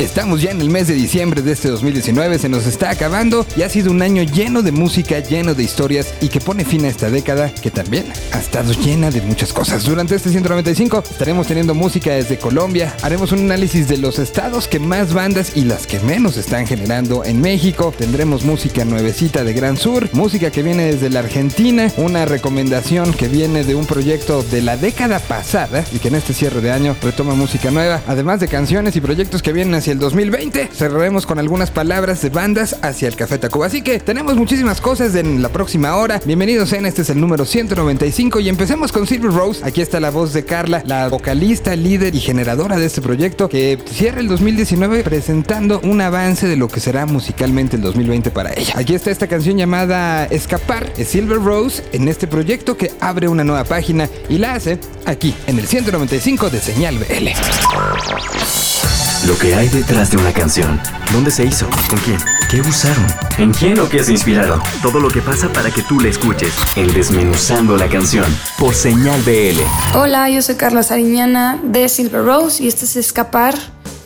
Estamos ya en el mes de diciembre de este 2019, se nos está acabando y ha sido un año lleno de música, lleno de historias y que pone fin a esta década que también ha estado llena de muchas cosas. Durante este 195 estaremos teniendo música desde Colombia, haremos un análisis de los estados que más bandas y las que menos están generando en México, tendremos música nuevecita de Gran Sur, música que viene desde la Argentina, una recomendación que viene de un proyecto de la década pasada y que en este cierre de año retoma música nueva, además de canciones y proyectos que vienen hacia el 2020. Cerraremos con algunas palabras de bandas hacia el Café Tacuba. Así que tenemos muchísimas cosas en la próxima hora. Bienvenidos en este es el número 195 y empecemos con Silver Rose. Aquí está la voz de Carla, la vocalista, líder y generadora de este proyecto que cierra el 2019 presentando un avance de lo que será musicalmente el 2020 para ella. Aquí está esta canción llamada Escapar, es Silver Rose en este proyecto que abre una nueva página y la hace aquí en el 195 de Señal BL. Lo que hay detrás de una canción. ¿Dónde se hizo? ¿Con quién? ¿Qué usaron? ¿En quién o qué se inspiraron? Todo lo que pasa para que tú la escuches. En Desmenuzando la canción. Por Señal BL. Hola, yo soy Carla Sariñana de Silver Rose y este es Escapar,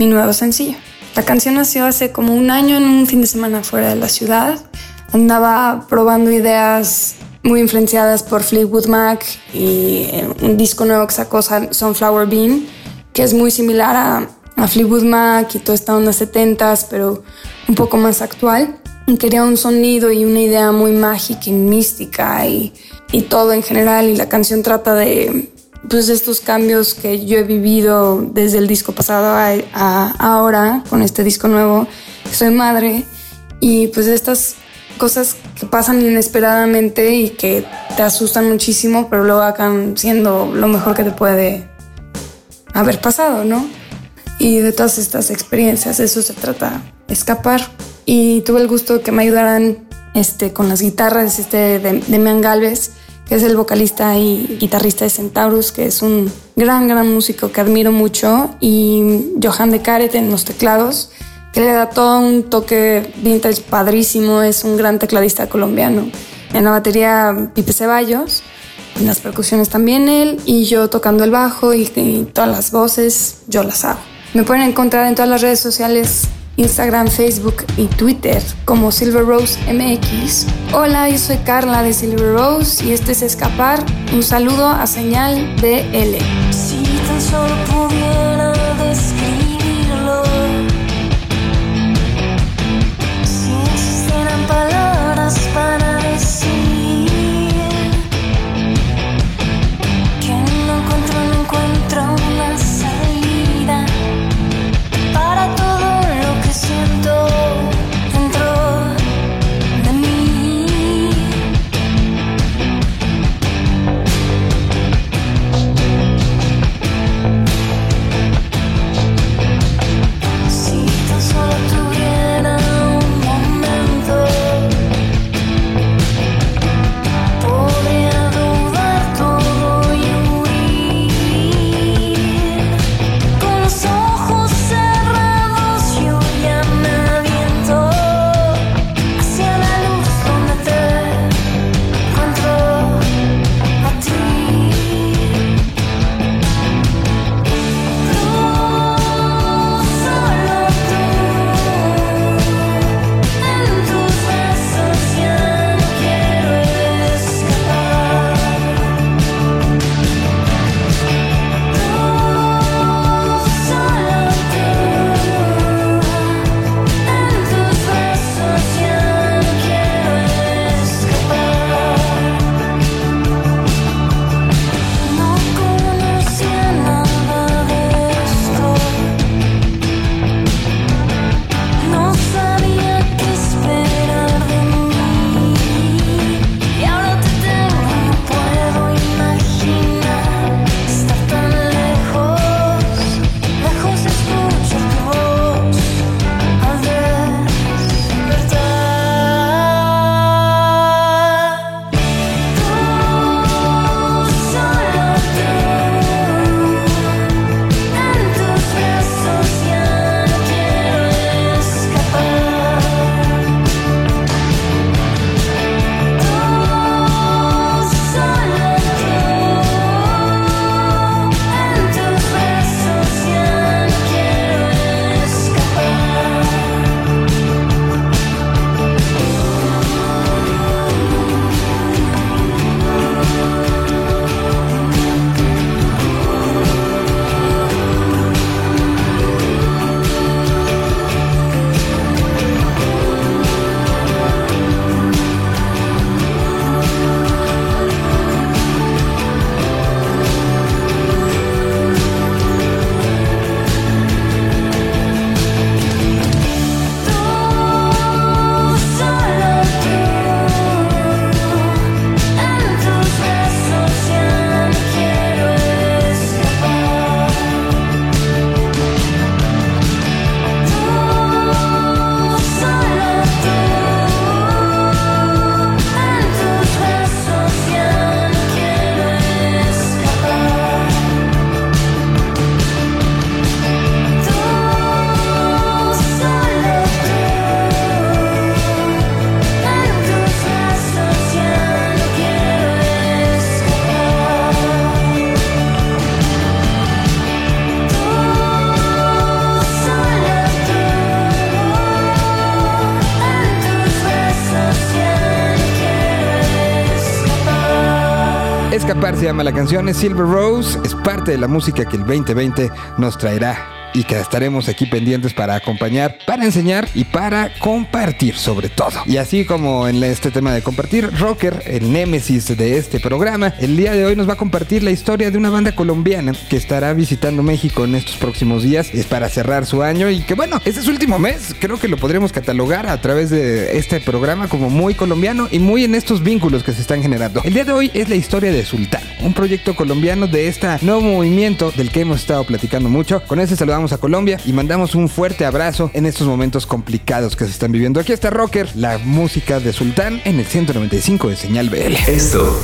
mi nuevo sencillo. La canción nació hace como un año en un fin de semana fuera de la ciudad. Andaba probando ideas muy influenciadas por Fleetwood Mac y un disco nuevo que sacó Sunflower Bean, que es muy similar a a Fleetwood Mac y toda esta onda 70s, pero un poco más actual. Y quería un sonido y una idea muy mágica y mística y, y todo en general. Y la canción trata de pues, estos cambios que yo he vivido desde el disco pasado a, ahora, con este disco nuevo. Soy madre y pues estas cosas que pasan inesperadamente y que te asustan muchísimo, pero luego acaban siendo lo mejor que te puede haber pasado, ¿no? Y de todas estas experiencias, eso se trata, escapar. Y tuve el gusto que me ayudaran este, con las guitarras este, de Demian Galvez, que es el vocalista y guitarrista de Centaurus, que es un gran, gran músico que admiro mucho, y Johan de Caret en los teclados, que le da todo un toque vintage padrísimo, es un gran tecladista colombiano. En la batería Pipe Ceballos, en las percusiones también él, y yo tocando el bajo y, y todas las voces, yo las hago. Me pueden encontrar en todas las redes sociales, Instagram, Facebook y Twitter como Silver Rose MX. Hola, yo soy Carla de Silver Rose y este es Escapar. Un saludo a señal BL. Si tan solo pudiera se llama la canción, es Silver Rose, es parte de la música que el 2020 nos traerá y que estaremos aquí pendientes para acompañar, para enseñar y para compartir sobre todo. Y así como en este tema de compartir, Rocker, el némesis de este programa, el día de hoy nos va a compartir la historia de una banda colombiana que estará visitando México en estos próximos días. Es para cerrar su año y que bueno, este es su último mes. Creo que lo podríamos catalogar a través de este programa como muy colombiano y muy en estos vínculos que se están generando. El día de hoy es la historia de Sultán, un proyecto colombiano de este nuevo movimiento del que hemos estado platicando mucho. Con ese saludamos a Colombia y mandamos un fuerte abrazo en estos momentos complicados que se están viviendo. Aquí está Rocker, la música de Sultán en el 195 de Señal BL. Esto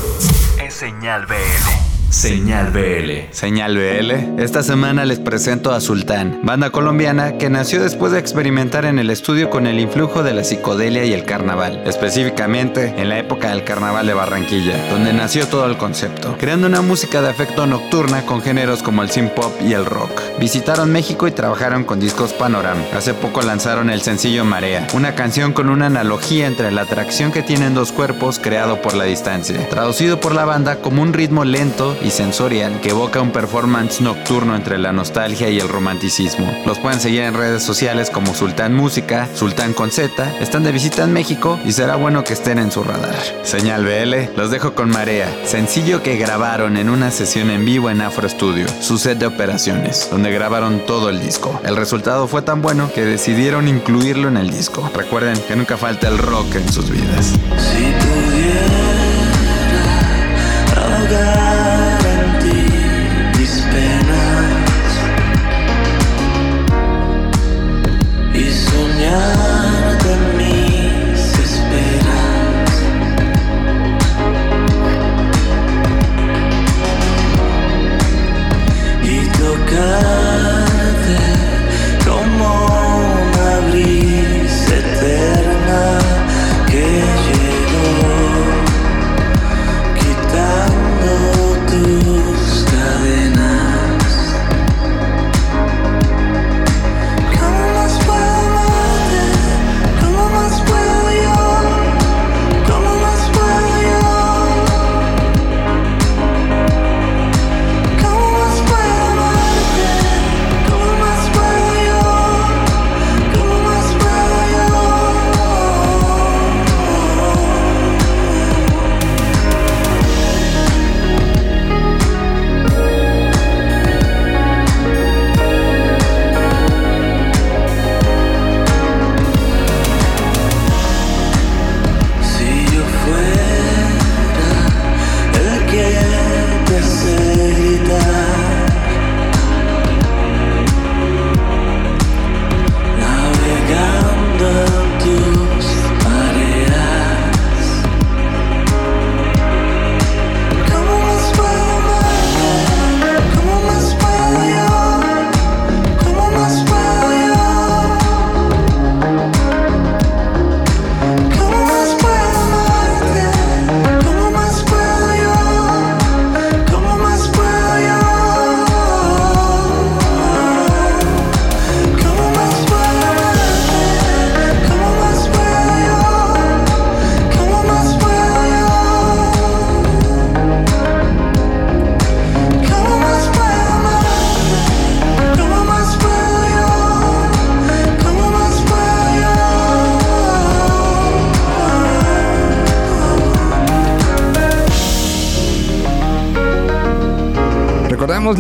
es Señal BL. Señal BL. Señal BL. Esta semana les presento a Sultán, banda colombiana que nació después de experimentar en el estudio con el influjo de la psicodelia y el carnaval, específicamente en la época del carnaval de Barranquilla, donde nació todo el concepto, creando una música de afecto nocturna con géneros como el synth pop y el rock. Visitaron México y trabajaron con discos Panorama. Hace poco lanzaron el sencillo Marea, una canción con una analogía entre la atracción que tienen dos cuerpos creado por la distancia, traducido por la banda como un ritmo lento y sensorial que evoca un performance nocturno entre la nostalgia y el romanticismo. Los pueden seguir en redes sociales como Sultán Música, Sultán con Z, están de visita en México y será bueno que estén en su radar. Señal BL, los dejo con Marea, sencillo que grabaron en una sesión en vivo en Afro Studio, su set de operaciones, donde grabaron todo el disco. El resultado fue tan bueno que decidieron incluirlo en el disco. Recuerden que nunca falta el rock en sus vidas.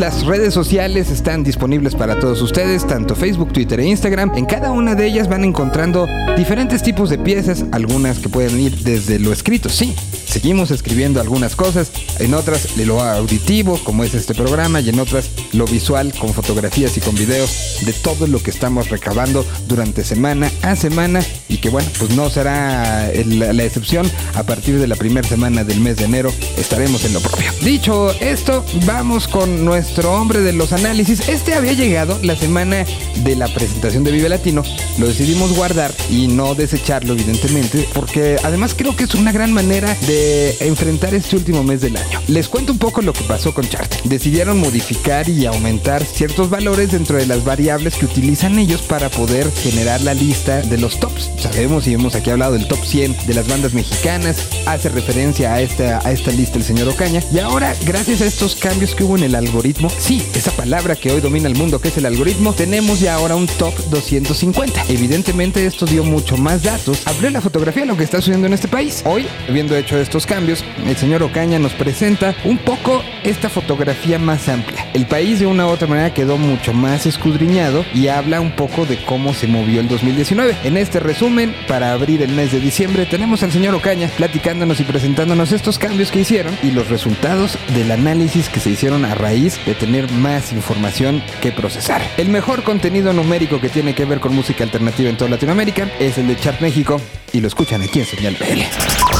Las redes sociales están disponibles para todos ustedes, tanto Facebook, Twitter e Instagram. En cada una de ellas van encontrando diferentes tipos de piezas, algunas que pueden ir desde lo escrito, sí. Seguimos escribiendo algunas cosas, en otras lo auditivo, como es este programa, y en otras lo visual, con fotografías y con videos de todo lo que estamos recabando durante semana a semana y que bueno, pues no será la excepción. A partir de la primera semana del mes de enero estaremos en lo propio. Dicho esto, vamos con nuestro hombre de los análisis. Este había llegado la semana de la presentación de Vive Latino. Lo decidimos guardar y no desecharlo, evidentemente, porque además creo que es una gran manera de enfrentar este último mes del año. Les cuento un poco lo que pasó con Chart. Decidieron modificar y aumentar ciertos valores dentro de las variables que utilizan ellos para poder generar la lista de los tops sabemos y hemos aquí hablado del top 100 de las bandas mexicanas, hace referencia a esta, a esta lista el señor Ocaña. Y ahora, gracias a estos cambios que hubo en el algoritmo, sí, esa palabra que hoy domina el mundo, que es el algoritmo, tenemos ya ahora un top 250. Evidentemente esto dio mucho más datos, abrió la fotografía de lo que está sucediendo en este país. Hoy, habiendo hecho estos cambios, el señor Ocaña nos presenta un poco esta fotografía más amplia. El país de una u otra manera quedó mucho más escudriñado y habla un poco de cómo se movió el 2019. En este resumen, para abrir el mes de diciembre, tenemos al señor Ocaña platicándonos y presentándonos estos cambios que hicieron y los resultados del análisis que se hicieron a raíz de tener más información que procesar. El mejor contenido numérico que tiene que ver con música alternativa en toda Latinoamérica es el de Chart México y lo escuchan aquí en Señal BL.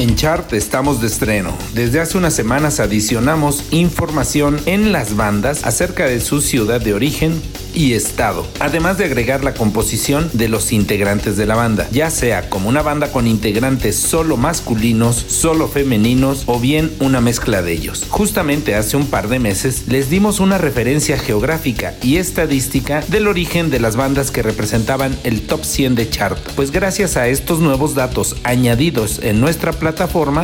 En Chart estamos de estreno. Desde hace unas semanas adicionamos información en las bandas acerca de su ciudad de origen y estado, además de agregar la composición de los integrantes de la banda, ya sea como una banda con integrantes solo masculinos, solo femeninos o bien una mezcla de ellos. Justamente hace un par de meses les dimos una referencia geográfica y estadística del origen de las bandas que representaban el top 100 de chart, pues gracias a estos nuevos datos añadidos en nuestra plataforma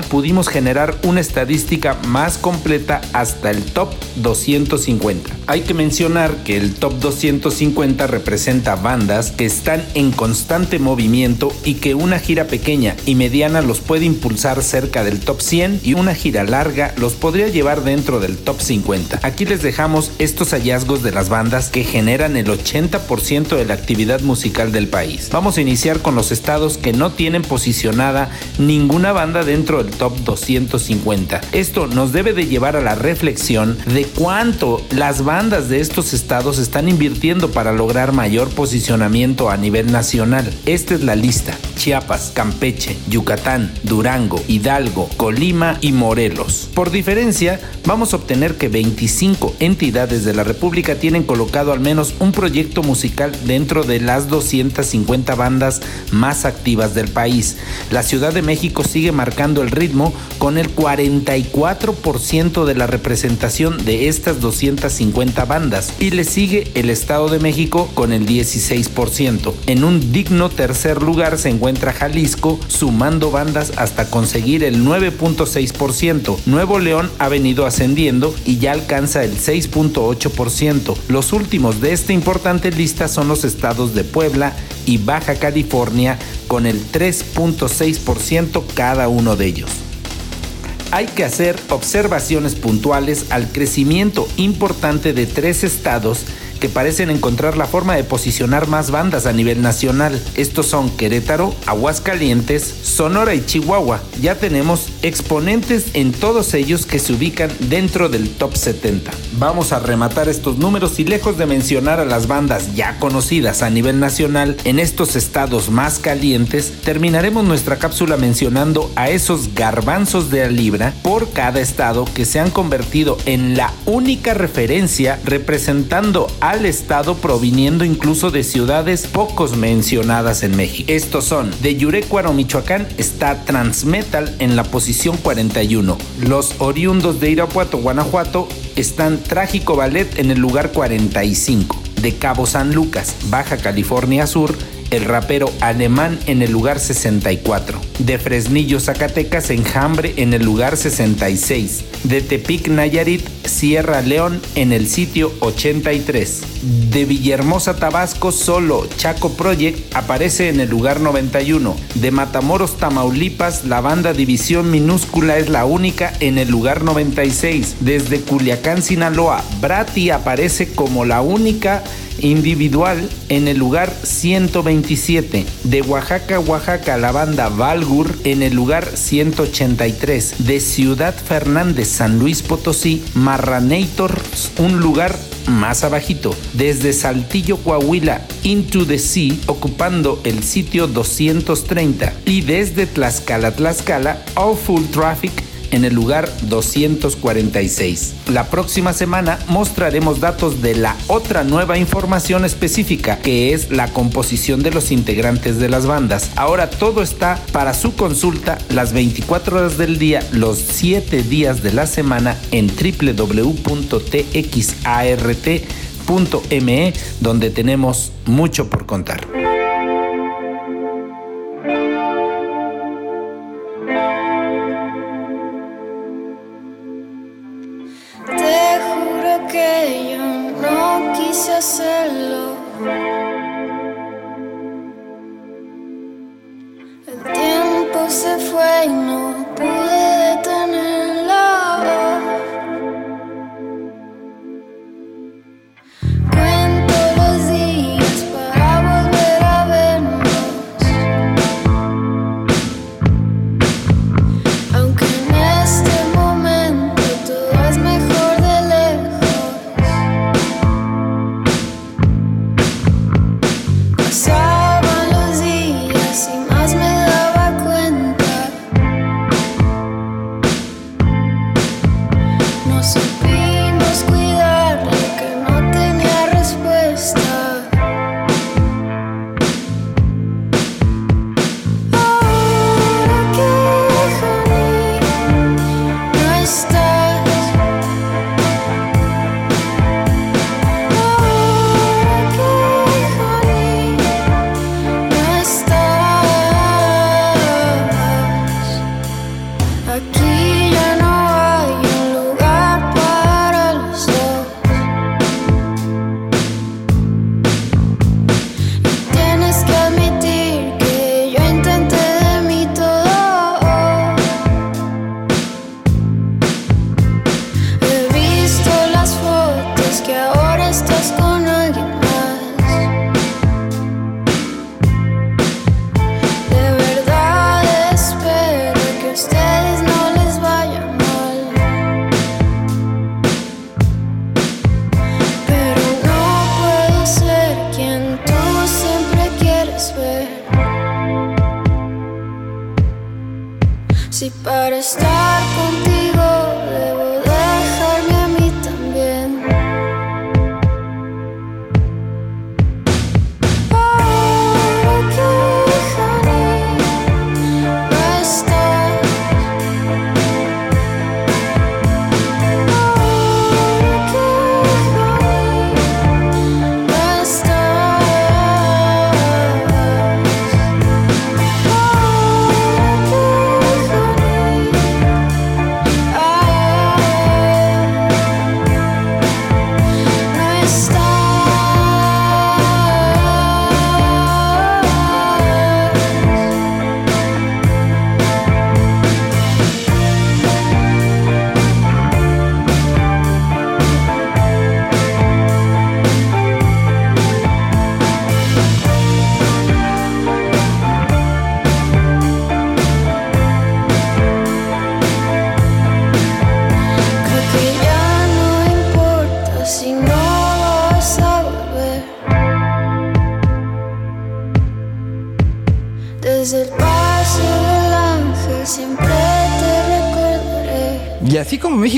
pudimos generar una estadística más completa hasta el top 250. Hay que mencionar que el top 250 representa bandas que están en constante movimiento y que una gira pequeña y mediana los puede impulsar cerca del top 100 y una gira larga los podría llevar dentro del top 50. Aquí les dejamos estos hallazgos de las bandas que generan el 80% de la actividad musical del país. Vamos a iniciar con los estados que no tienen posicionada ninguna banda dentro del top 250. Esto nos debe de llevar a la reflexión de cuánto las bandas de estos estados están invirtiendo para lograr mayor posicionamiento a nivel nacional. Esta es la lista. Chiapas, Campeche, Yucatán, Durango, Hidalgo, Colima y Morelos. Por diferencia, vamos a obtener que 25 entidades de la República tienen colocado al menos un proyecto musical dentro de las 250 bandas más activas del país. La Ciudad de México sigue marcando el ritmo con el 44% de la representación de estas 250 bandas y le sigue el Estado de México con el 16%. En un digno tercer lugar se encuentra Jalisco sumando bandas hasta conseguir el 9.6%. Nuevo León ha venido ascendiendo y ya alcanza el 6.8%. Los últimos de esta importante lista son los estados de Puebla y Baja California con el 3.6% cada uno de ellos hay que hacer observaciones puntuales al crecimiento importante de tres estados que parecen encontrar la forma de posicionar más bandas a nivel nacional. Estos son Querétaro, Aguascalientes, Sonora y Chihuahua. Ya tenemos exponentes en todos ellos que se ubican dentro del top 70. Vamos a rematar estos números y lejos de mencionar a las bandas ya conocidas a nivel nacional en estos estados más calientes, terminaremos nuestra cápsula mencionando a esos garbanzos de la libra por cada estado que se han convertido en la única referencia representando al estado proviniendo incluso de ciudades pocos mencionadas en México. Estos son, de Yurecuaro, Michoacán, está Transmetal en la posición 41. Los oriundos de Irapuato, Guanajuato, están Trágico Ballet en el lugar 45. De Cabo San Lucas, Baja California Sur, el rapero alemán en el lugar 64. De Fresnillo, Zacatecas, Enjambre en el lugar 66. De Tepic, Nayarit, Sierra León en el sitio 83. De Villahermosa, Tabasco, solo Chaco Project aparece en el lugar 91. De Matamoros, Tamaulipas, la banda División Minúscula es la única en el lugar 96. Desde Culiacán, Sinaloa, Brati aparece como la única individual en el lugar 127. De Oaxaca, Oaxaca, la banda Valgur en el lugar 183. De Ciudad Fernández, San Luis Potosí, Marranators, un lugar más abajito. Desde Saltillo, Coahuila, Into the Sea, ocupando el sitio 230. Y desde Tlaxcala, Tlaxcala, All Full Traffic en el lugar 246. La próxima semana mostraremos datos de la otra nueva información específica, que es la composición de los integrantes de las bandas. Ahora todo está para su consulta las 24 horas del día, los 7 días de la semana en www.txart.me, donde tenemos mucho por contar.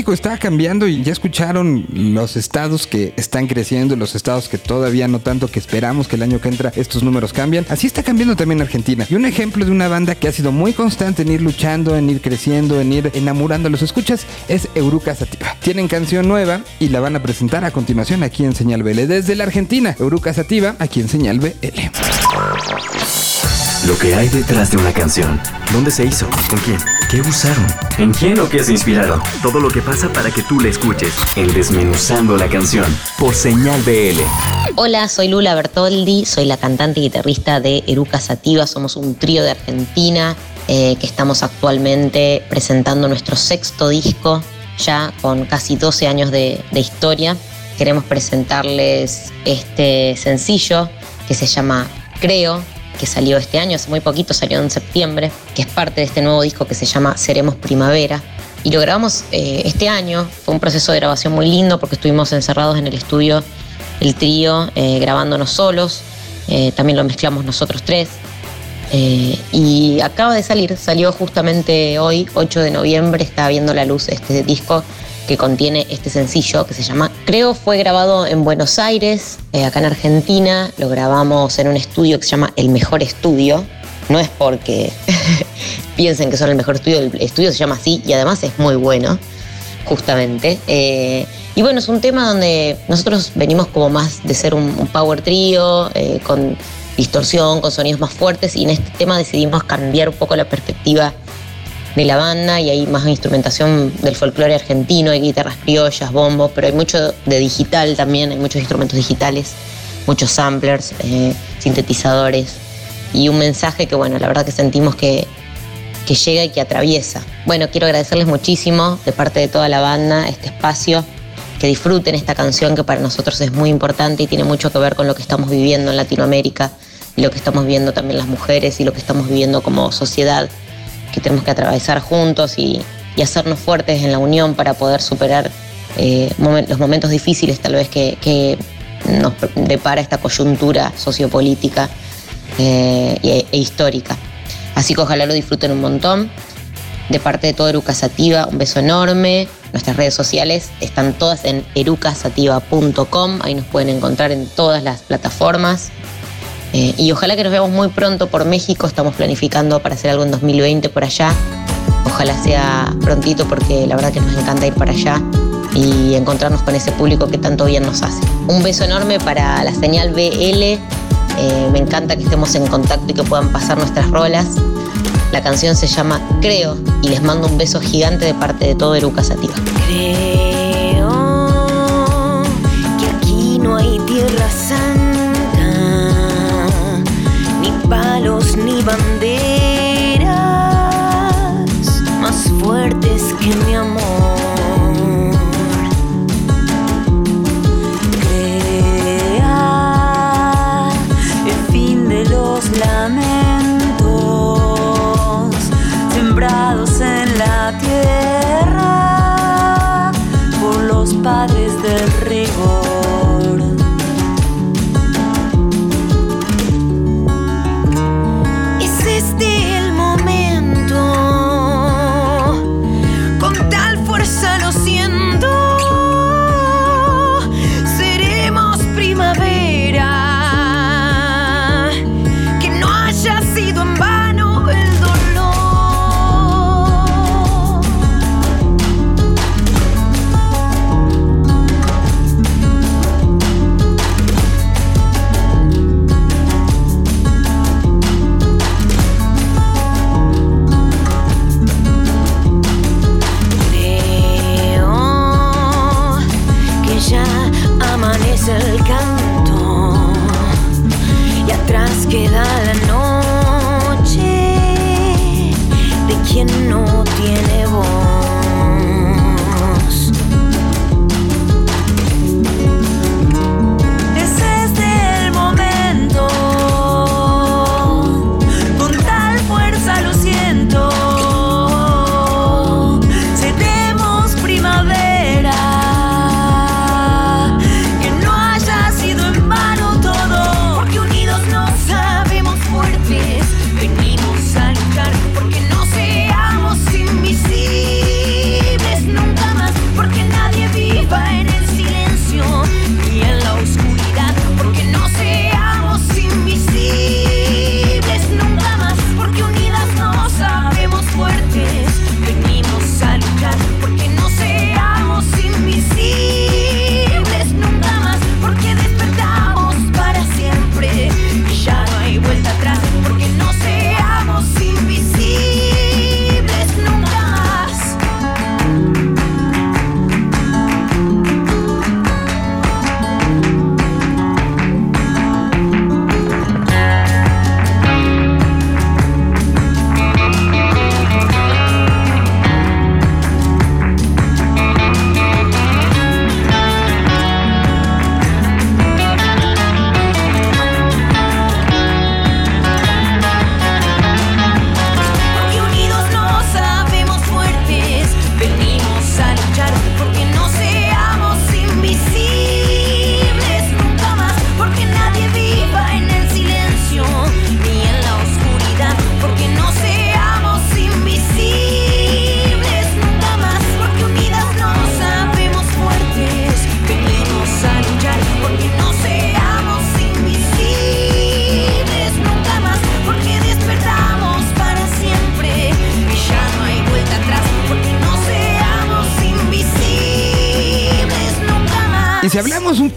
México está cambiando y ya escucharon los estados que están creciendo, los estados que todavía no tanto, que esperamos que el año que entra estos números cambien, así está cambiando también Argentina. Y un ejemplo de una banda que ha sido muy constante en ir luchando, en ir creciendo, en ir enamorando a los escuchas es Euruca Sativa. Tienen canción nueva y la van a presentar a continuación aquí en Señal BL desde la Argentina. Euruca Sativa aquí en Señal BL. Lo que hay detrás de una canción. ¿Dónde se hizo? ¿Con quién? ¿Qué usaron? ¿En quién o qué se inspiraron? Todo lo que pasa para que tú la escuches. En Desmenuzando la canción. Por Señal BL. Hola, soy Lula Bertoldi, soy la cantante y guitarrista de Eruca Sativa, somos un trío de Argentina eh, que estamos actualmente presentando nuestro sexto disco, ya con casi 12 años de, de historia. Queremos presentarles este sencillo que se llama Creo, que salió este año, hace muy poquito, salió en septiembre, que es parte de este nuevo disco que se llama Seremos Primavera. Y lo grabamos eh, este año, fue un proceso de grabación muy lindo porque estuvimos encerrados en el estudio, el trío, eh, grabándonos solos, eh, también lo mezclamos nosotros tres. Y acaba de salir, salió justamente hoy, 8 de noviembre, está viendo la luz este disco que contiene este sencillo que se llama Creo fue grabado en Buenos Aires, eh, acá en Argentina, lo grabamos en un estudio que se llama El Mejor Estudio. No es porque piensen que son el mejor estudio, el estudio se llama así y además es muy bueno, justamente. Eh, y bueno, es un tema donde nosotros venimos como más de ser un, power trío, eh, con distorsión, con sonidos más fuertes y en este tema decidimos cambiar un poco la perspectiva de la banda y hay más instrumentación del folclore argentino, hay guitarras criollas, bombos, pero hay mucho de digital también, hay muchos instrumentos digitales, muchos samplers, eh, sintetizadores y un mensaje que bueno, la verdad que sentimos que, que llega y que atraviesa. Bueno, quiero agradecerles muchísimo de parte de toda la banda este espacio, que disfruten esta canción que para nosotros es muy importante y tiene mucho que ver con lo que estamos viviendo en Latinoamérica lo que estamos viviendo también las mujeres y lo que estamos viviendo como sociedad que tenemos que atravesar juntos y, y hacernos fuertes en la unión para poder superar eh, los momentos difíciles tal vez que, que nos depara esta coyuntura sociopolítica eh, e, histórica. Así que ojalá lo disfruten un montón. De parte de todo Eruca Sativa, un beso enorme. Nuestras redes sociales están todas en erucasativa.com. Ahí nos pueden encontrar en todas las plataformas. Eh, y ojalá que nos veamos muy pronto por México. Estamos planificando para hacer algo en 2020 por allá. Ojalá sea prontito porque la verdad que nos encanta ir para allá y encontrarnos con ese público que tanto bien nos hace. Un beso enorme para la señal BL. Eh, me encanta que estemos en contacto y que puedan pasar nuestras rolas. La canción se llama Creo y les mando un beso gigante de parte de todo Eruca Sativa. Creo que aquí no hay tierra santa, banderas más fuertes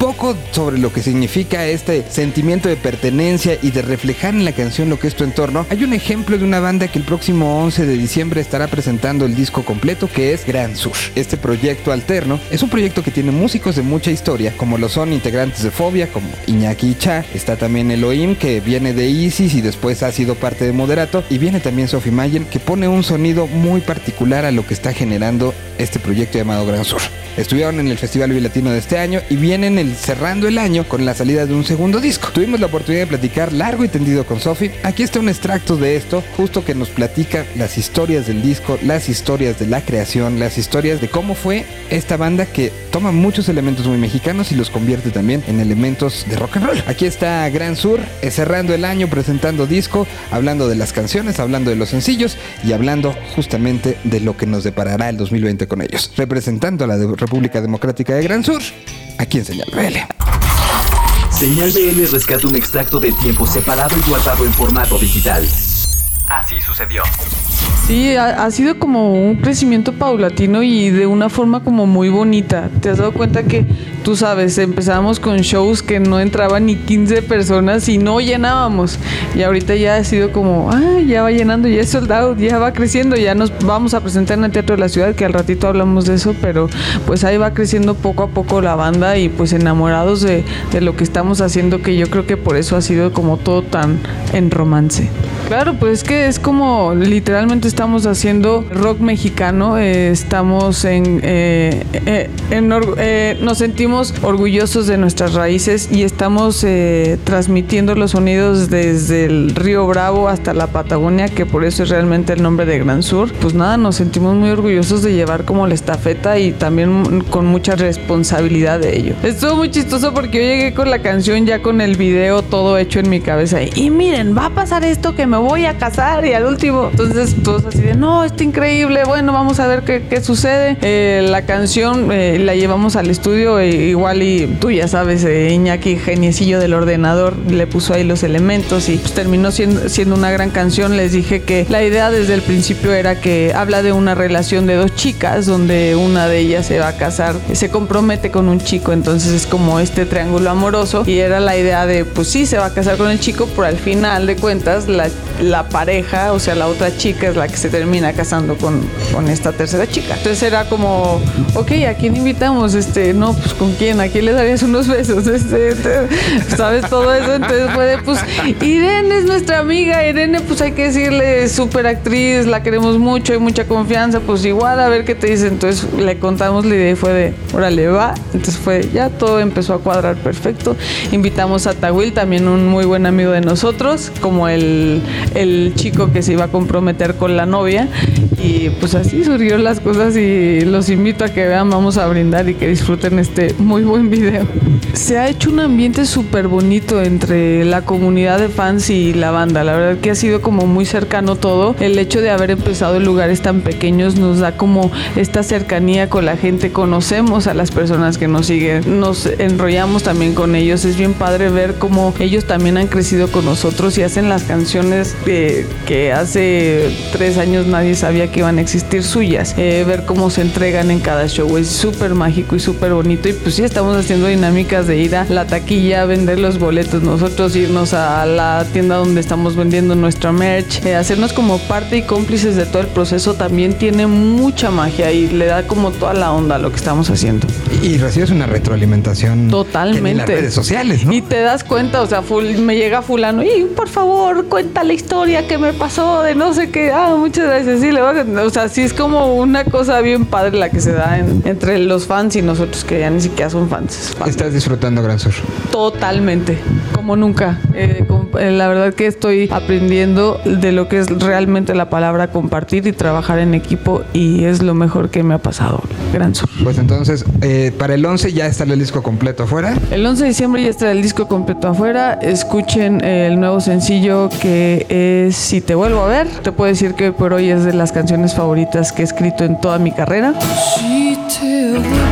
poco sobre lo que significa este sentimiento de pertenencia y de reflejar en la canción lo que es tu entorno, hay un ejemplo de una banda que el próximo 11 de diciembre estará presentando el disco completo que es Gran Sur. Este proyecto alterno es un proyecto que tiene músicos de mucha historia, como lo son integrantes de Fobia, como Iñaki y Cha, está también Elohim, que viene de Isis y después ha sido parte de Moderato, y viene también Sophie Mayen, que pone un sonido muy particular a lo que está generando este proyecto llamado Gran Sur. Estuvieron en el Festival Bilatino de este año y vienen el, cerrando el año con la salida de un segundo disco. Tuvimos la oportunidad de platicar largo y tendido con Sophie. Aquí está un extracto de esto, justo que nos platica las historias del disco, las historias de la creación, las historias de cómo fue esta banda que toma muchos elementos muy mexicanos y los convierte también en elementos de rock and roll. Aquí está Gran Sur, eh, cerrando el año, presentando disco, hablando de las canciones, hablando de los sencillos y hablando justamente de lo que nos deparará el 2020 con ellos. Representando a la República Democrática de Gran Sur, aquí en Señal BL. Señal BL rescata un extracto de tiempo separado y guardado en formato digital. Así sucedió. Sí, ha, ha sido como un crecimiento paulatino y de una forma como muy bonita. ¿Te has dado cuenta que tú sabes, empezamos con shows que no entraban ni 15 personas y no llenábamos? Y ahorita ya ha sido como, ah, ya va llenando, ya es soldado, ya va creciendo, ya nos vamos a presentar en el Teatro de la Ciudad, que al ratito hablamos de eso, pero pues ahí va creciendo poco a poco la banda y pues enamorados de, de lo que estamos haciendo, que yo creo que por eso ha sido como todo tan en romance. Claro, pues es que es como literalmente estamos haciendo rock mexicano, eh, estamos en, eh, eh, eh, nos sentimos orgullosos de nuestras raíces y estamos transmitiendo los sonidos desde el río Bravo hasta la Patagonia, que por eso es realmente el nombre de Gran Sur. Pues nada, nos sentimos muy orgullosos de llevar como la estafeta y también con mucha responsabilidad de ello. Estuvo muy chistoso porque yo llegué con la canción ya con el video todo hecho en mi cabeza y miren, va a pasar esto que me voy a casar y al último. Entonces todos así de, no, está increíble, bueno, vamos a ver qué, qué sucede. Eh, la canción eh, la llevamos al estudio, eh, igual y tú ya sabes, eh, Iñaki, geniecillo del ordenador, le puso ahí los elementos y pues, terminó siendo, siendo una gran canción. Les dije que la idea desde el principio era que habla de una relación de dos chicas, donde una de ellas se va a casar, se compromete con un chico, entonces es como este triángulo amoroso y era la idea de, pues sí, se va a casar con el chico, pero al final de cuentas la, la pareja, o sea, la otra chica es la que se termina casando con, con esta tercera chica. Entonces era como, ok, ¿a quién invitamos? Este, no, pues con quién, ¿a quién le darías unos besos? Este, ¿sabes? Todo eso, entonces fue de, pues, Irene es nuestra amiga, Irene, pues hay que decirle, súper actriz, la queremos mucho, hay mucha confianza, pues igual a ver qué te dice. Entonces le contamos la idea y fue de, órale, va. Entonces fue, ya todo empezó a cuadrar perfecto. Invitamos a Tawil, también un muy buen amigo de nosotros, como el, el chico que se iba a comprometer con la novia. Y pues así surgieron las cosas y los invito a que vean, vamos a brindar y que disfruten este muy buen video. Se ha hecho un ambiente súper bonito entre la comunidad de fans y la banda. La verdad que ha sido como muy cercano todo. El hecho de haber empezado en lugares tan pequeños nos da como esta cercanía con la gente. Conocemos a las personas que nos siguen, nos enrollamos también con ellos. Es bien padre ver cómo ellos también han crecido con nosotros y hacen las canciones que, hace tres años nadie sabía que iban a existir suyas. Eh, ver cómo se entregan en cada show es súper mágico y súper bonito. Y pues sí, estamos haciendo de ir a la taquilla, vender los boletos, nosotros irnos a la tienda donde estamos vendiendo nuestra merch, eh, hacernos como parte y cómplices de todo el proceso también tiene mucha magia y le da como toda la onda a lo que estamos haciendo. Y recibes una retroalimentación Totalmente. en las redes sociales, ¿no? Y te das cuenta, o sea, ful- me llega fulano y por favor cuenta la historia que me pasó de no sé qué. Ah, muchas gracias. Sí, le voy a- o sea, sí es como una cosa bien padre la que se da en- entre los fans y nosotros que ya ni siquiera son fans. Es fan. Estás disfrutando Gran Sur. Totalmente, como nunca. Eh, eh, la verdad que estoy aprendiendo de lo que es realmente la palabra compartir y trabajar en equipo y es lo mejor que me ha pasado. Gran sur. Pues entonces, eh, para el 11 ya está el disco completo afuera. El 11 de diciembre ya está el disco completo afuera. Escuchen el nuevo sencillo que es Si te vuelvo a ver. Te puedo decir que por hoy es de las canciones favoritas que he escrito en toda mi carrera. Si te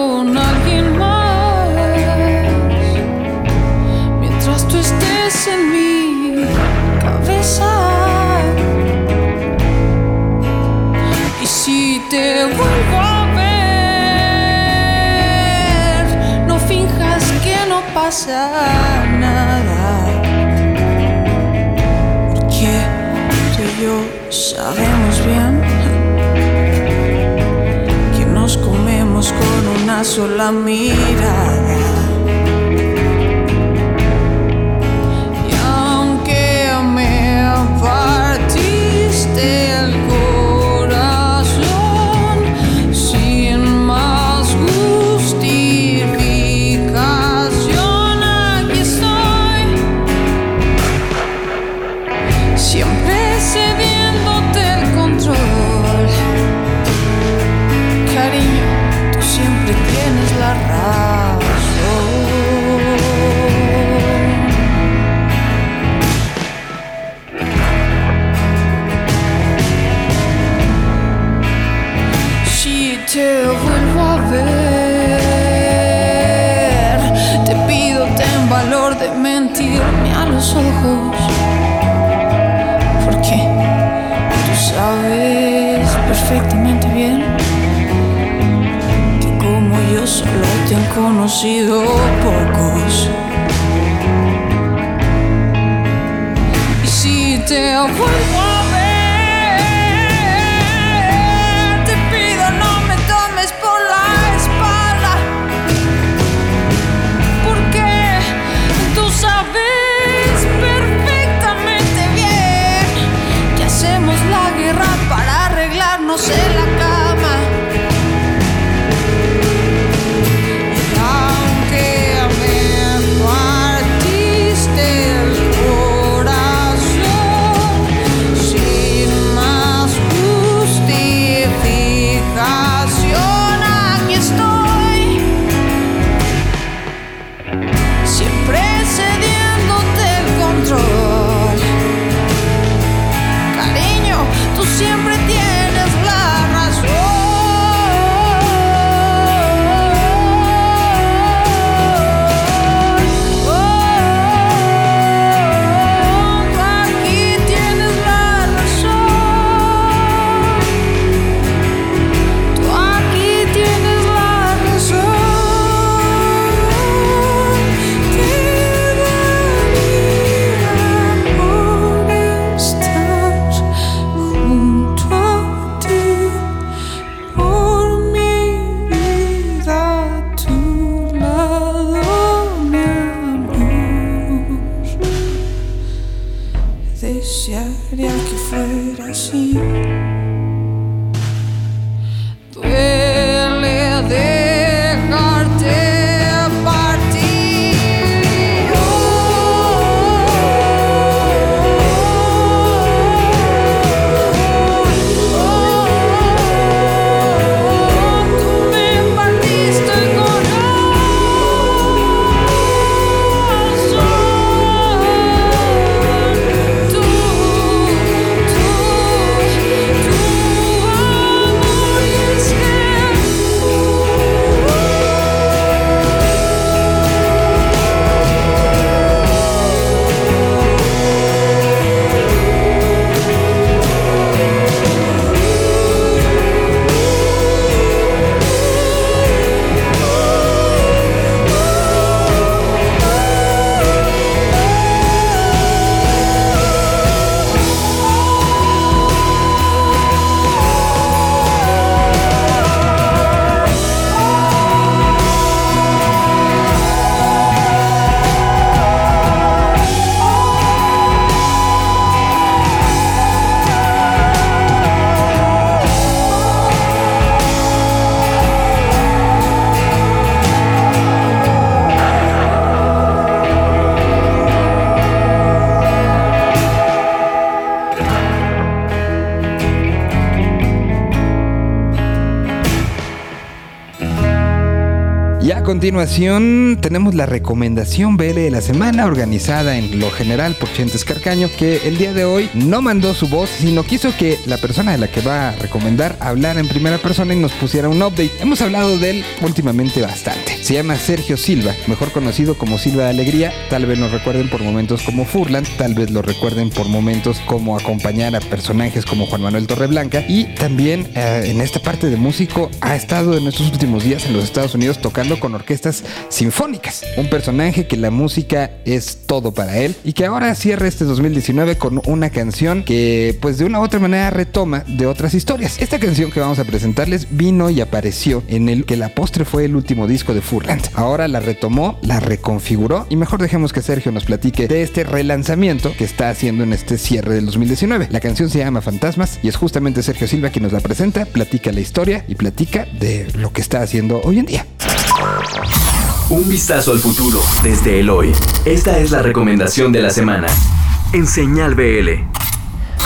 con alguien más. Mientras tú estés en mi cabeza. Y si te vuelvo a ver, no finjas que no pasa nada. Porque yo sabemos. Una sola mirada. Y aunque me partiste continuación tenemos la recomendación BL de la semana organizada en lo general por Chentes Carcaño que el día de hoy no mandó su voz sino quiso que la persona de la que va a recomendar hablara en primera persona y nos pusiera un update. Hemos hablado de él últimamente bastante. Se llama Sergio Silva, mejor conocido como Silva de Alegría. Tal vez nos recuerden por momentos como Furlan, tal vez lo recuerden por momentos como acompañar a personajes como Juan Manuel Torreblanca y también eh, en esta parte de músico ha estado en estos últimos días en los Estados Unidos tocando con orquestas sinfónicas. Un personaje que la música es todo para él y que ahora cierra este 2019 con una canción que pues de una u otra manera retoma de otras historias. Esta canción que vamos a presentarles vino y apareció en el que la postre fue el último disco de Furland. Ahora la retomó, la reconfiguró y mejor dejemos que Sergio nos platique de este relanzamiento que está haciendo en este cierre del 2019. La canción se llama Fantasmas y es justamente Sergio Silva quien nos la presenta, platica la historia y platica de lo que está haciendo hoy en día. Un vistazo al futuro desde el hoy. Esta es la recomendación de la semana. En Señal BL.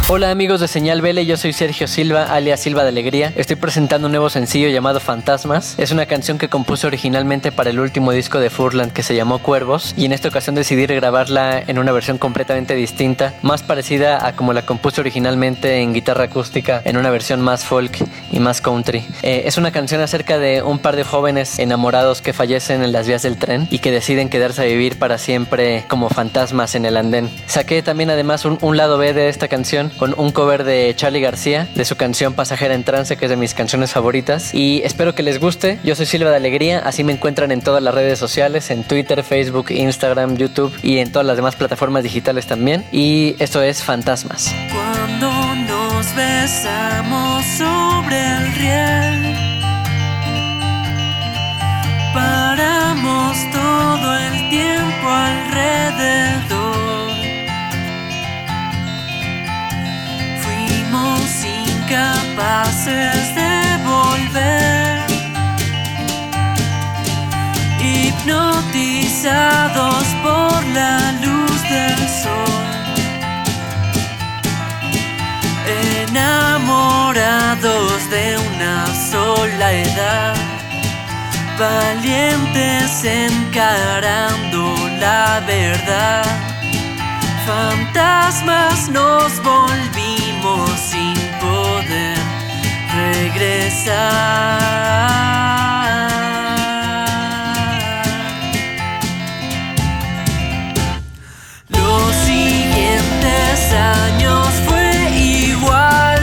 Hola amigos de Señal Vele, yo soy Sergio Silva, alias Silva de Alegría. Estoy presentando un nuevo sencillo llamado Fantasmas. Es una canción que compuse originalmente para el último disco de Furland que se llamó Cuervos y en esta ocasión decidí grabarla en una versión completamente distinta, más parecida a como la compuse originalmente en guitarra acústica, en una versión más folk y más country. Eh, es una canción acerca de un par de jóvenes enamorados que fallecen en las vías del tren y que deciden quedarse a vivir para siempre como fantasmas en el andén. Saqué también además un lado B de esta canción con un cover de Charlie García de su canción Pasajera en Trance, que es de mis canciones favoritas. Y espero que les guste. Yo soy Silva de Alegría, así me encuentran en todas las redes sociales, en Twitter, Facebook, Instagram, YouTube y en todas las demás plataformas digitales también. Y esto es Fantasmas. Cuando nos besamos sobre el riel, paramos todo el tiempo alrededor. Incapaces de volver, hipnotizados por la luz del sol. enamorados de una sola edad, valientes encarando la verdad. Fantasmas nos volvimos regresar. Los siguientes años fue igual.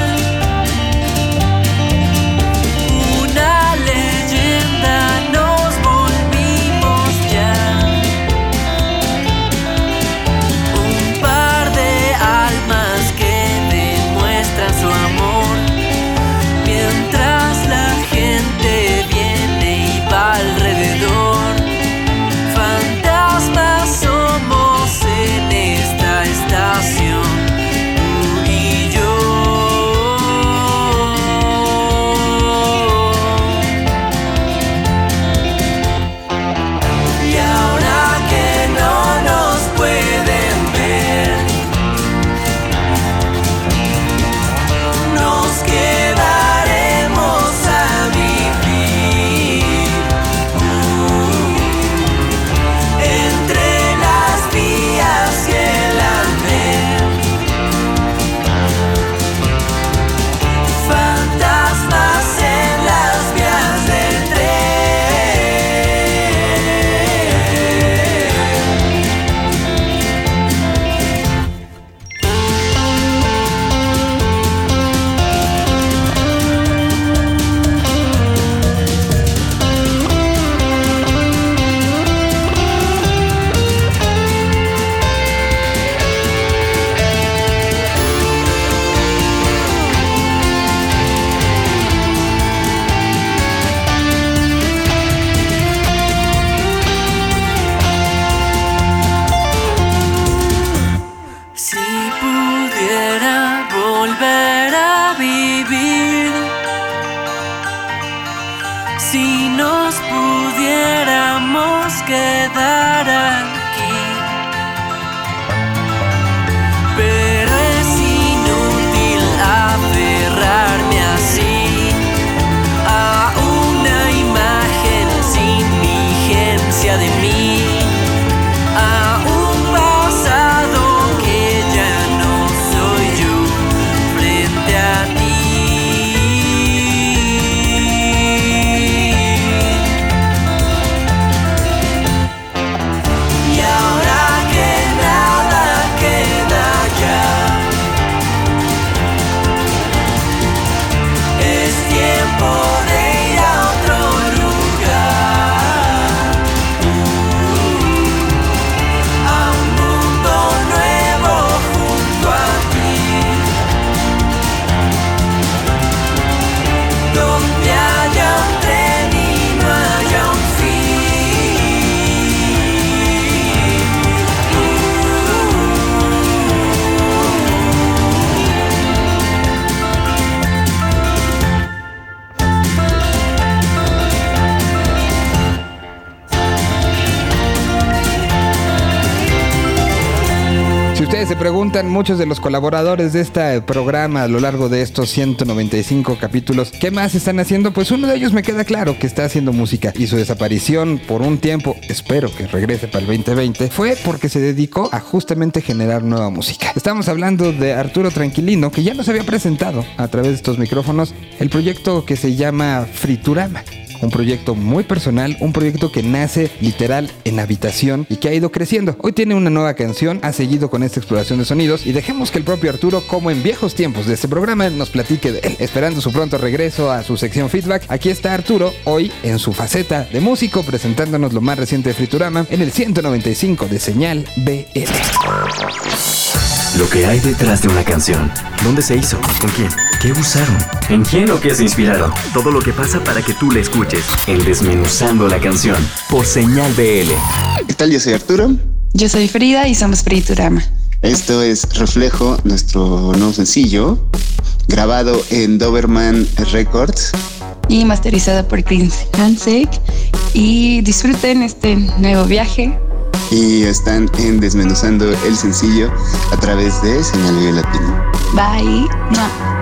Muchos de los colaboradores de este programa a lo largo de estos 195 capítulos, ¿qué más están haciendo? Pues uno de ellos me queda claro que está haciendo música y su desaparición por un tiempo, espero que regrese para el 2020, fue porque se dedicó a justamente generar nueva música. Estamos hablando de Arturo Tranquilino, que ya nos había presentado a través de estos micrófonos el proyecto que se llama Friturama un proyecto muy personal, un proyecto que nace literal en habitación y que ha ido creciendo. Hoy tiene una nueva canción, ha seguido con esta exploración de sonidos y dejemos que el propio Arturo, como en viejos tiempos de este programa, nos platique de él. Esperando su pronto regreso a su sección feedback, aquí está Arturo, hoy en su faceta de músico, presentándonos lo más reciente de Friturama en el 195 de Señal BL. Lo que hay detrás de una canción. ¿Dónde se hizo? ¿Con quién? ¿Qué usaron? ¿En quién o qué se inspiraron? Todo lo que pasa para que tú la escuches. En Desmenuzando la canción. Por Señal BL. ¿Qué tal? Yo soy Arturo. Yo soy Frida y somos Friturama. Esto es Reflejo, nuestro nuevo sencillo, grabado en Doberman Records. Y masterizada por Chris Hansek. Y disfruten este nuevo viaje. Y están en Desmenuzando el sencillo a través de Señal BL Latino. Bye.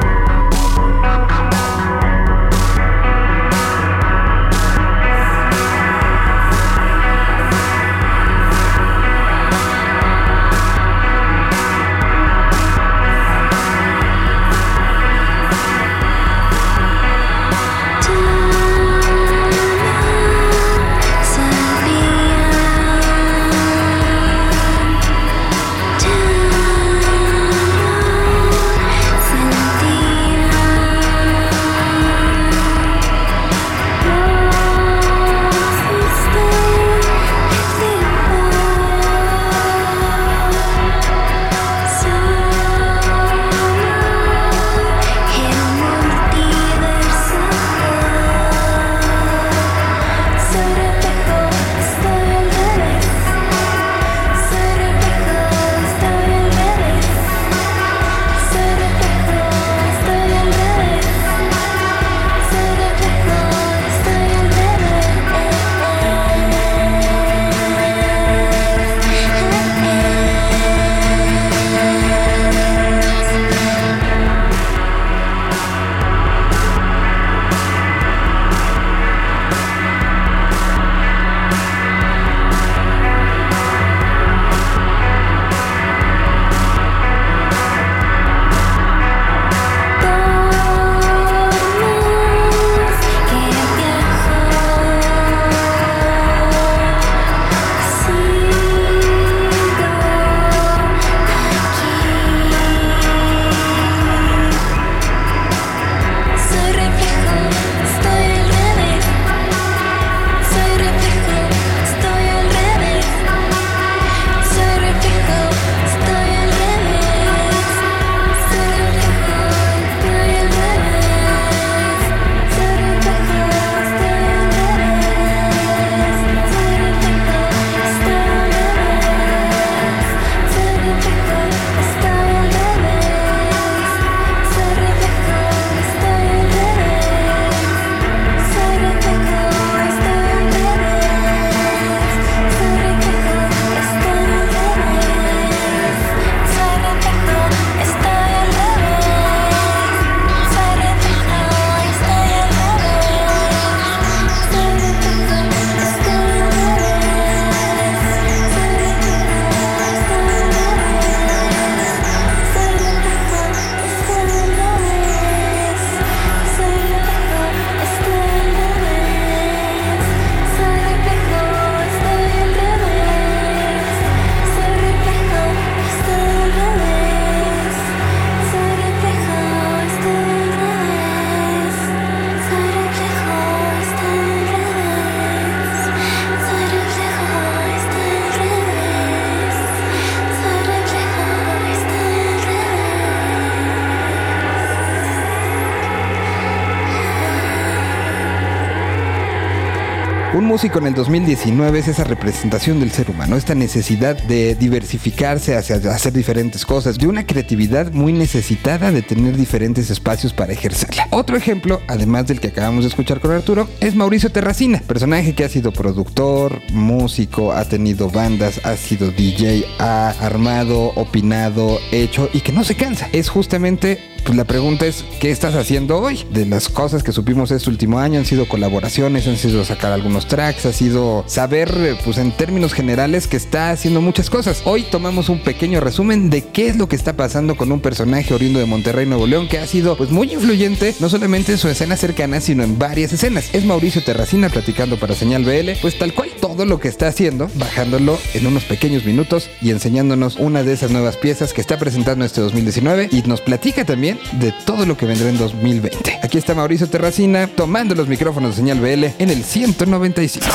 Músico en el 2019 es esa representación del ser humano, esta necesidad de diversificarse hacia hacer diferentes cosas, de una creatividad muy necesitada de tener diferentes espacios para ejercerla. Otro ejemplo, además del que acabamos de escuchar con Arturo, es Mauricio Terracina, personaje que ha sido productor, músico, ha tenido bandas, ha sido DJ, ha armado, opinado, hecho y que no se cansa. Es justamente pues la pregunta es, ¿qué estás haciendo hoy? De las cosas que supimos este último año han sido colaboraciones, han sido sacar algunos tracks, ha sido saber, eh, pues en términos generales, que está haciendo muchas cosas. Hoy tomamos un pequeño resumen de qué es lo que está pasando con un personaje oriundo de Monterrey, Nuevo León, que ha sido pues muy influyente, no solamente en su escena cercana, sino en varias escenas. Es Mauricio Terracina platicando para Señal BL, pues tal cual todo lo que está haciendo, bajándolo en unos pequeños minutos y enseñándonos una de esas nuevas piezas que está presentando este 2019 y nos platica también de todo lo que vendrá en 2020. Aquí está Mauricio Terracina tomando los micrófonos de señal BL en el 195.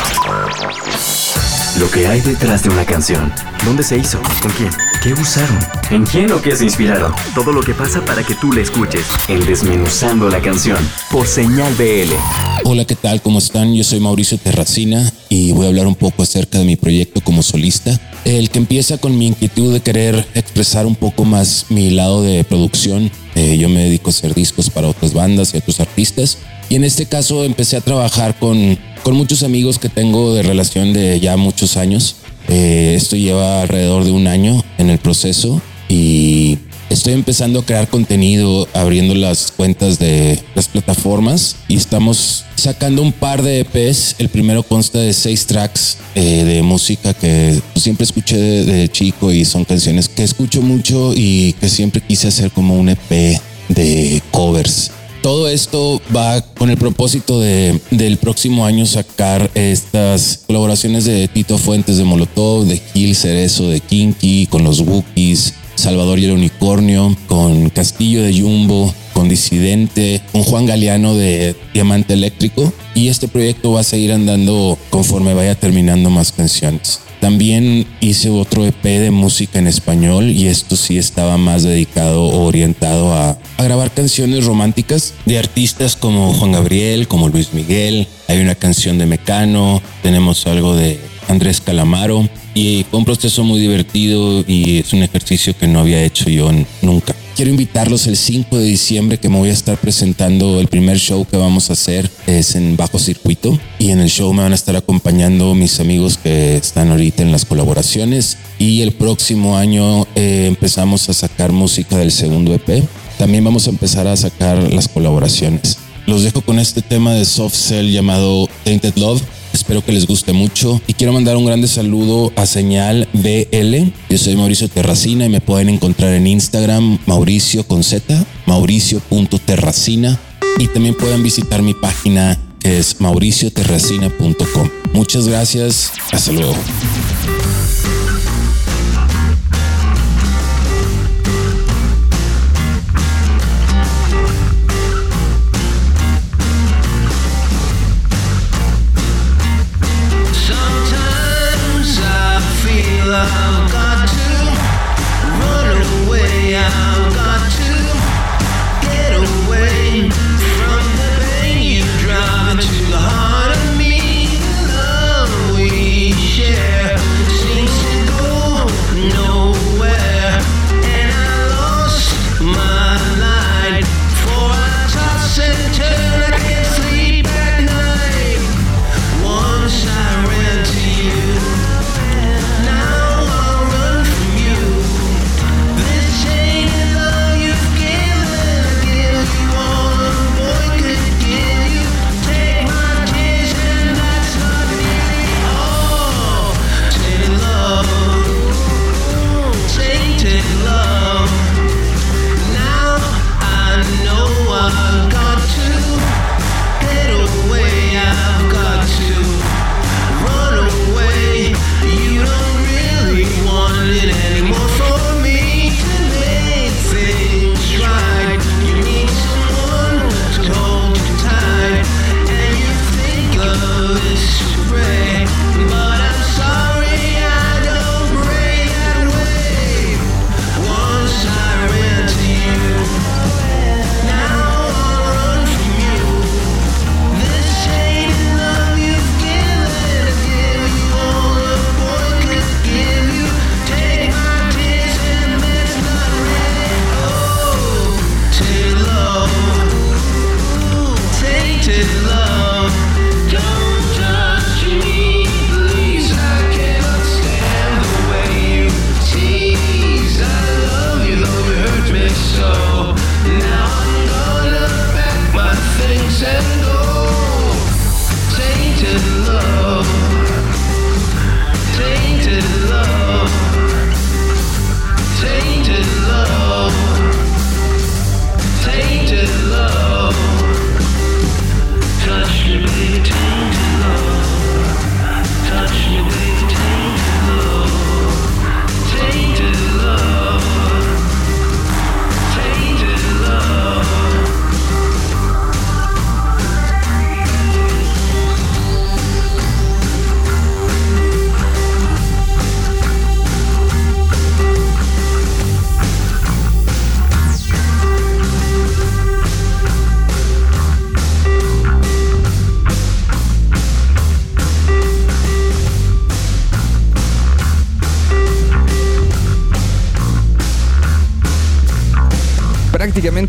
Lo que hay detrás de una canción. ¿Dónde se hizo? ¿Con quién? ¿Qué usaron? ¿En quién o qué se inspiraron? Todo lo que pasa para que tú la escuches. En Desmenuzando la canción. Por señal BL. Hola, ¿qué tal? ¿Cómo están? Yo soy Mauricio Terracina y voy a hablar un poco acerca de mi proyecto como solista. El que empieza con mi inquietud de querer expresar un poco más mi lado de producción. Eh, yo me dedico a hacer discos para otras bandas y otros artistas. Y en este caso empecé a trabajar con, con muchos amigos que tengo de relación de ya muchos años. Eh, esto lleva alrededor de un año en el proceso y estoy empezando a crear contenido, abriendo las cuentas de las plataformas y estamos sacando un par de EPs. El primero consta de seis tracks eh, de música que siempre escuché de, de chico y son canciones que escucho mucho y que siempre quise hacer como un EP de covers. Todo esto va con el propósito de del próximo año sacar estas colaboraciones de Tito Fuentes de Molotov, de Gil Cerezo de Kinky, con los Wookiees, Salvador y el Unicornio, con Castillo de Jumbo, con Disidente, con Juan Galeano de Diamante Eléctrico. Y este proyecto va a seguir andando conforme vaya terminando más canciones. También hice otro EP de música en español y esto sí estaba más dedicado o orientado a, a grabar canciones románticas de artistas como Juan Gabriel, como Luis Miguel. Hay una canción de Mecano, tenemos algo de Andrés Calamaro y fue un proceso muy divertido y es un ejercicio que no había hecho yo nunca. Quiero invitarlos el 5 de diciembre que me voy a estar presentando el primer show que vamos a hacer es en Bajo Circuito y en el show me van a estar acompañando mis amigos que están ahorita en las colaboraciones y el próximo año eh, empezamos a sacar música del segundo EP. También vamos a empezar a sacar las colaboraciones. Los dejo con este tema de soft cell llamado Tainted Love. Espero que les guste mucho y quiero mandar un grande saludo a Señal BL. Yo soy Mauricio Terracina y me pueden encontrar en Instagram Mauricio con Z, mauricio.terracina y también pueden visitar mi página que es mauricioterracina.com. Muchas gracias, hasta luego.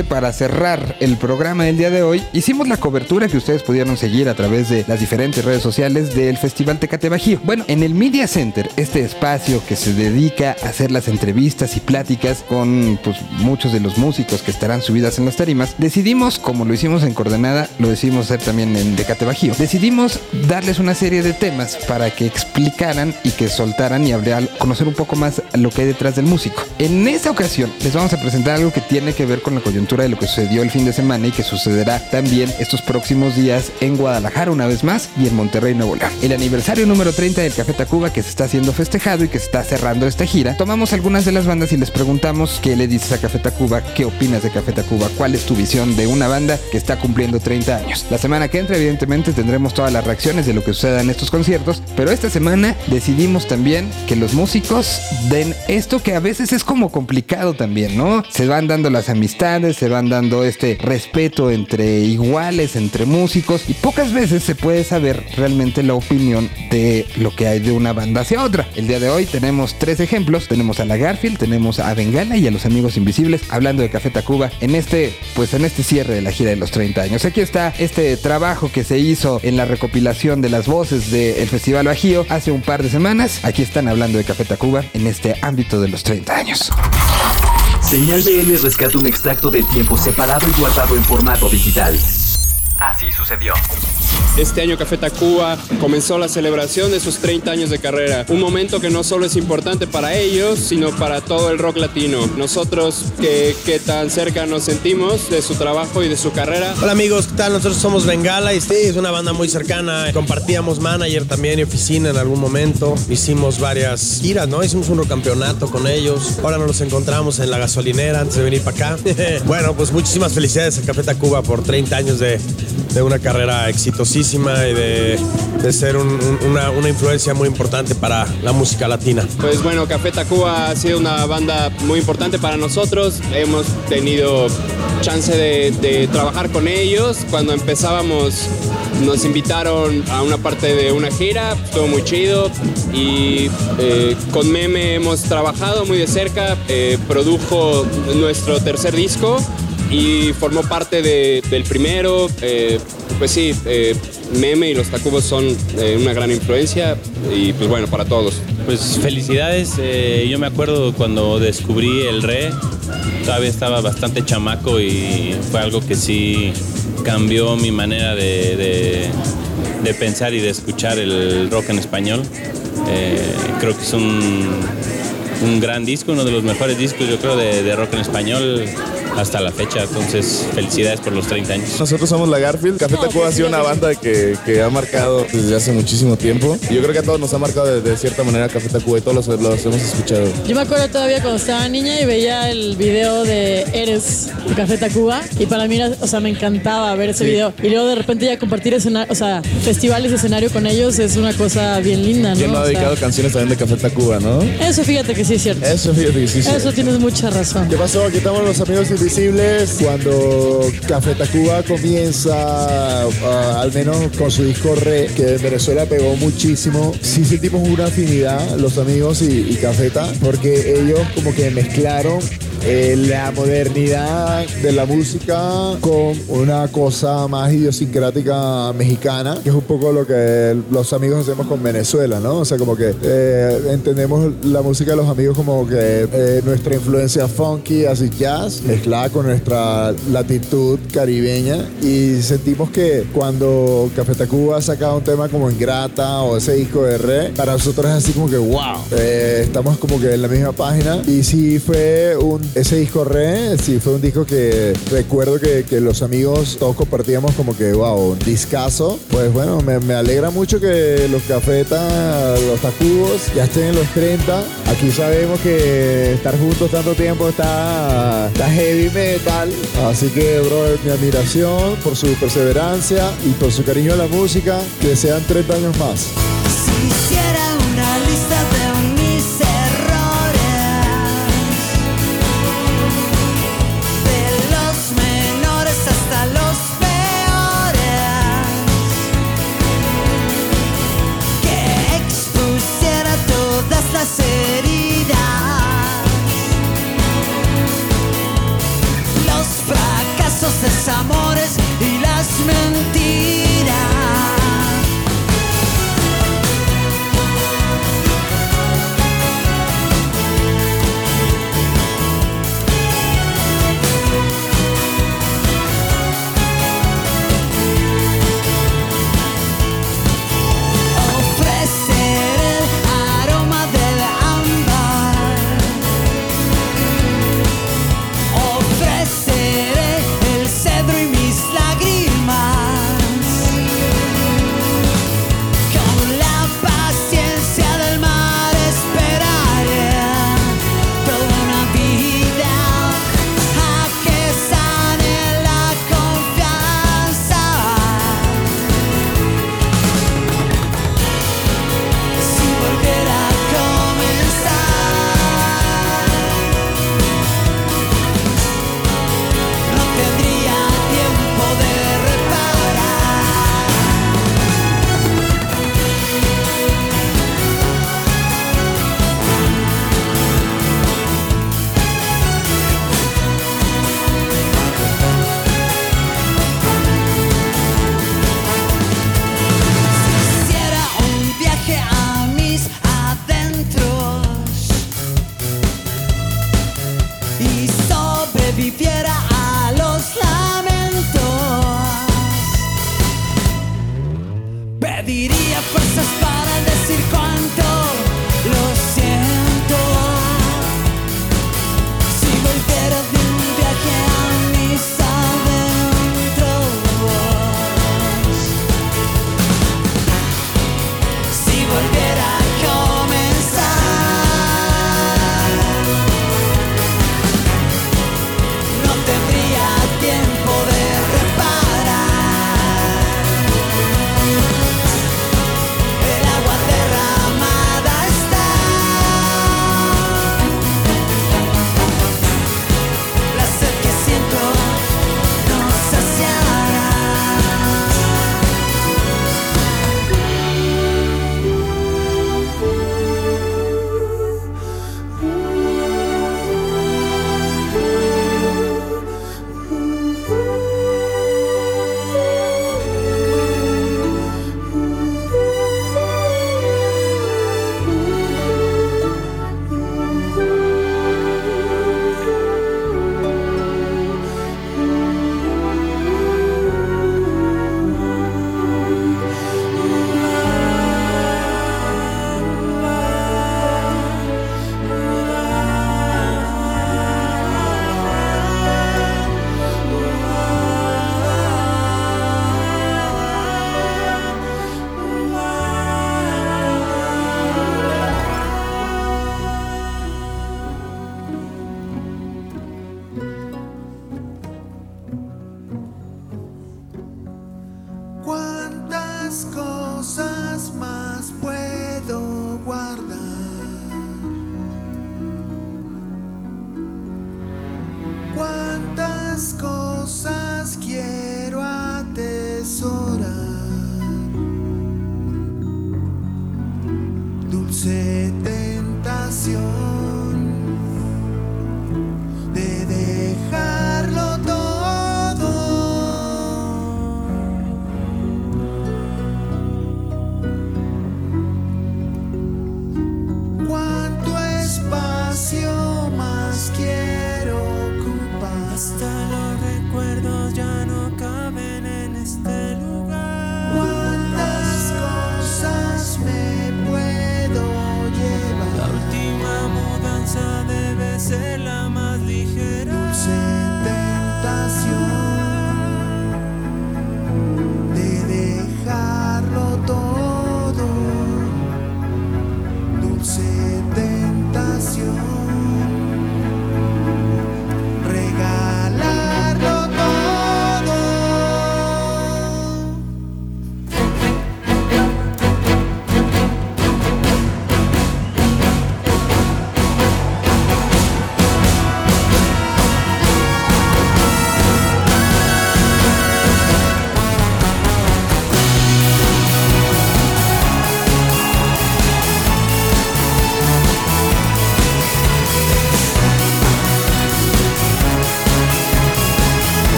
Prácticamente para cerrar el programa del día de hoy, hicimos la cobertura que ustedes pudieron seguir a través de las diferentes redes sociales del Festival Tecate Bajío. Bueno, en el Media Center, este espacio que se dedica a hacer las entrevistas y pláticas con pues, muchos de los músicos que estarán subidas en las tarimas, decidimos, como lo hicimos en Coordenada, lo decidimos hacer también en Tecate Bajío, decidimos darles una serie de temas para que explicaran y que soltaran y hablar, conocer un poco más lo que hay detrás del músico. En esta ocasión les vamos a presentar algo que tiene que ver con la coyuntura de lo que sucedió el fin de semana y que sucederá también estos próximos días en Guadalajara una vez más y en Monterrey, Nuevo León. El aniversario número 30 del Café Tacuba que se está haciendo festejado y que se está cerrando esta gira. Tomamos algunas de las bandas y les preguntamos qué le dices a Café Tacuba, qué opinas de Café Tacuba, cuál es tu visión de una banda que está cumpliendo 30 años. La semana que entra evidentemente tendremos todas las reacciones de lo que suceda en estos conciertos, pero esta semana decidimos también que los músicos den esto que a veces es como complicado también, ¿no? Se van dando las amistades, se van dando este respeto entre iguales, entre músicos y pocas veces se puede saber realmente la opinión de lo que hay de una banda hacia otra. El día de hoy tenemos tres ejemplos, tenemos a la Garfield, tenemos a Bengala y a los amigos invisibles hablando de Café Tacuba en este pues en este cierre de la gira de los 30 años. Aquí está este trabajo que se hizo en la recopilación de las voces del Festival Bajío hace un par de semanas. Aquí están hablando de Café Tacuba en este ámbito de los 30 años. Señal BL rescata un extracto del tiempo separado y guardado en formato digital. Así sucedió. Este año Café Tacuba comenzó la celebración de sus 30 años de carrera. Un momento que no solo es importante para ellos, sino para todo el rock latino. Nosotros, que, que tan cerca nos sentimos de su trabajo y de su carrera. Hola amigos, ¿qué tal? Nosotros somos Bengala y sí, es una banda muy cercana. Compartíamos manager también y oficina en algún momento. Hicimos varias giras, ¿no? Hicimos un campeonato con ellos. Ahora nos encontramos en la gasolinera antes de venir para acá. bueno, pues muchísimas felicidades a Café Tacuba por 30 años de, de una carrera exitosísima y de, de ser un- un- una, una influencia muy importante para la música latina. Pues bueno, Café Tacuba ha sido una banda muy importante para nosotros. Hemos tenido chance de, trabajar con ellos. Cuando empezábamos nos invitaron a una parte de una gira, estuvo muy chido. Y eh, con Meme hemos trabajado muy de cerca. Eh, produjo nuestro tercer disco y formó parte de- del primero. Eh, pues sí, eh, Meme y los Tacubos son eh, una gran influencia y pues bueno, para todos. Pues felicidades, yo me acuerdo cuando descubrí el re, todavía estaba bastante chamaco y fue algo que sí cambió mi manera de, de- pensar y de escuchar el rock en español. Creo que es un, un gran disco, uno de los mejores discos yo creo de rock en español hasta la fecha, entonces felicidades por los 30 años. Nosotros somos la Garfield. Café Tacuba ha sido una banda que, que ha marcado desde hace muchísimo tiempo. Y yo creo que a todos nos ha marcado de, de cierta manera Café Tacuba y todos los, los hemos escuchado. Yo me acuerdo todavía cuando estaba niña y veía el video de Eres de Café Tacuba y para mí, o sea, me encantaba ver ese Sí. video. Y luego de repente ya compartir escenario, o sea, festivales de escenario con ellos es una cosa bien linda, ¿no? ¿Quién no ha O sea, dedicado canciones también de Café Tacuba, no? eso fíjate que sí es cierto. Eso fíjate que sí. sí. Eso tienes mucha razón. ¿Qué pasó? Aquí estamos los amigos invisibles. Cuando Café Tacuba comienza, ah, al menos con su disco Re, que en Venezuela pegó muchísimo, sí sentimos una afinidad, los amigos y, y Cafeta, porque ellos como que mezclaron eh, la modernidad de la música con una cosa más idiosincrática mexicana, que es un poco lo que los amigos hacemos con Venezuela, ¿no? O sea, como que eh, entendemos la música de los amigos como que eh, nuestra influencia funky, así jazz, mezclada con nuestra latitud caribeña. Y sentimos que cuando Café Tacuba ha sacado un tema como Ingrata o ese disco de Re, para nosotros es así como que wow, eh, estamos como que en la misma página. Y sí fue un, ese disco Re, sí fue un disco que recuerdo que, que los amigos todos compartíamos como que wow, un discazo, pues bueno, me, alegra mucho que los cafetas, los tacubos ya estén en los 30, aquí sabemos que estar juntos tanto tiempo está, está heavy metal, así que bro, mi admiración por su perseverancia y por su cariño a la música, que sean 30 años más.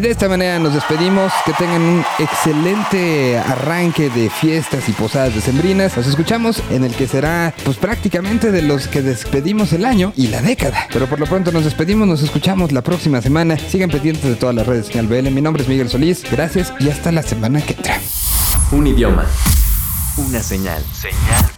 Y de esta manera nos despedimos. Que tengan un excelente arranque de fiestas y posadas decembrinas. Nos escuchamos en el que será, pues prácticamente de los que despedimos el año y la década. Pero por lo pronto nos despedimos, nos escuchamos la próxima semana. Sigan pendientes de todas las redes de Señal BL. Mi nombre es Miguel Solís. Gracias y hasta la semana que entra. Un idioma. Una señal. Señal.